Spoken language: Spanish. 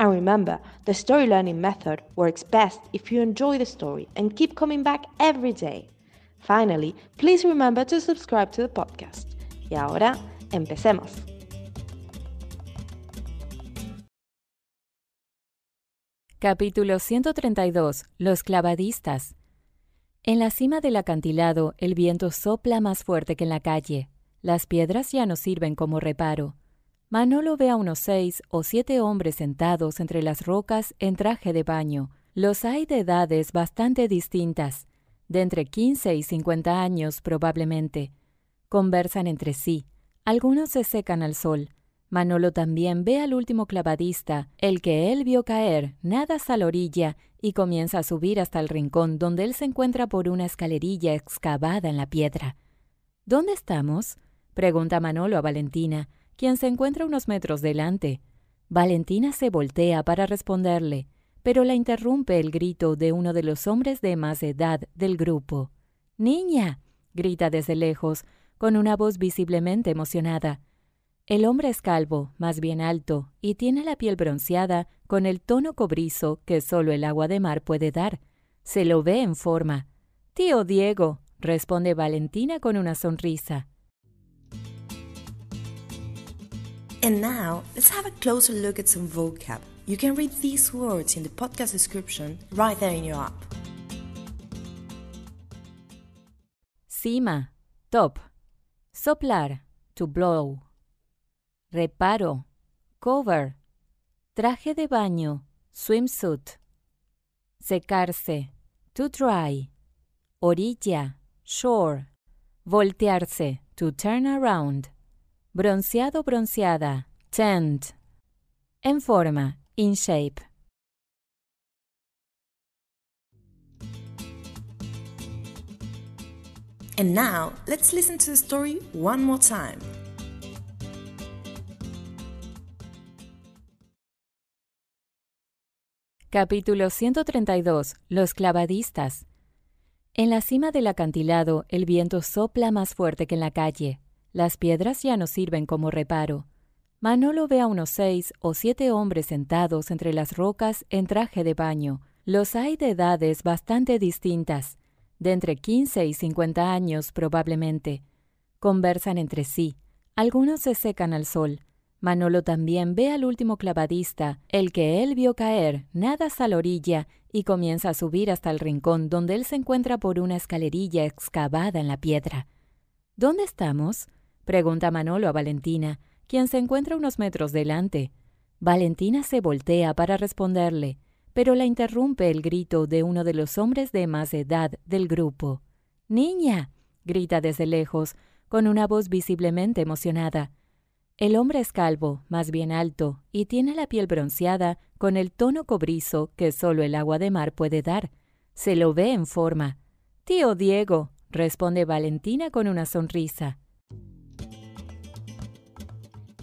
And remember, the story learning method works best if you enjoy the story and keep coming back every day. Finally, please remember to subscribe to the podcast. Y ahora, empecemos. Capítulo 132. Los clavadistas. En la cima del acantilado, el viento sopla más fuerte que en la calle. Las piedras ya no sirven como reparo. Manolo ve a unos seis o siete hombres sentados entre las rocas en traje de baño. Los hay de edades bastante distintas, de entre 15 y 50 años probablemente. Conversan entre sí. Algunos se secan al sol. Manolo también ve al último clavadista, el que él vio caer, nada a la orilla y comienza a subir hasta el rincón donde él se encuentra por una escalerilla excavada en la piedra. ¿Dónde estamos? pregunta Manolo a Valentina, quien se encuentra unos metros delante. Valentina se voltea para responderle, pero la interrumpe el grito de uno de los hombres de más edad del grupo. Niña. grita desde lejos, con una voz visiblemente emocionada. El hombre es calvo, más bien alto, y tiene la piel bronceada con el tono cobrizo que solo el agua de mar puede dar. Se lo ve en forma. Tío Diego, responde Valentina con una sonrisa. And now, let's have a closer look at some vocab. You can read these words in the podcast description right there in your app. Cima, top. Soplar, to blow. Reparo, cover. Traje de baño, swimsuit. Secarse, to dry. Orilla, shore. Voltearse, to turn around. Bronceado, bronceada. Tend. En forma. In shape. And now, let's listen to the story one more time. Capítulo 132. Los clavadistas. En la cima del acantilado, el viento sopla más fuerte que en la calle. Las piedras ya no sirven como reparo. Manolo ve a unos seis o siete hombres sentados entre las rocas en traje de baño. Los hay de edades bastante distintas, de entre 15 y 50 años probablemente. Conversan entre sí. Algunos se secan al sol. Manolo también ve al último clavadista, el que él vio caer, nada a la orilla y comienza a subir hasta el rincón donde él se encuentra por una escalerilla excavada en la piedra. ¿Dónde estamos? Pregunta Manolo a Valentina, quien se encuentra unos metros delante. Valentina se voltea para responderle, pero la interrumpe el grito de uno de los hombres de más edad del grupo. Niña. grita desde lejos, con una voz visiblemente emocionada. El hombre es calvo, más bien alto, y tiene la piel bronceada con el tono cobrizo que solo el agua de mar puede dar. Se lo ve en forma. Tío Diego, responde Valentina con una sonrisa.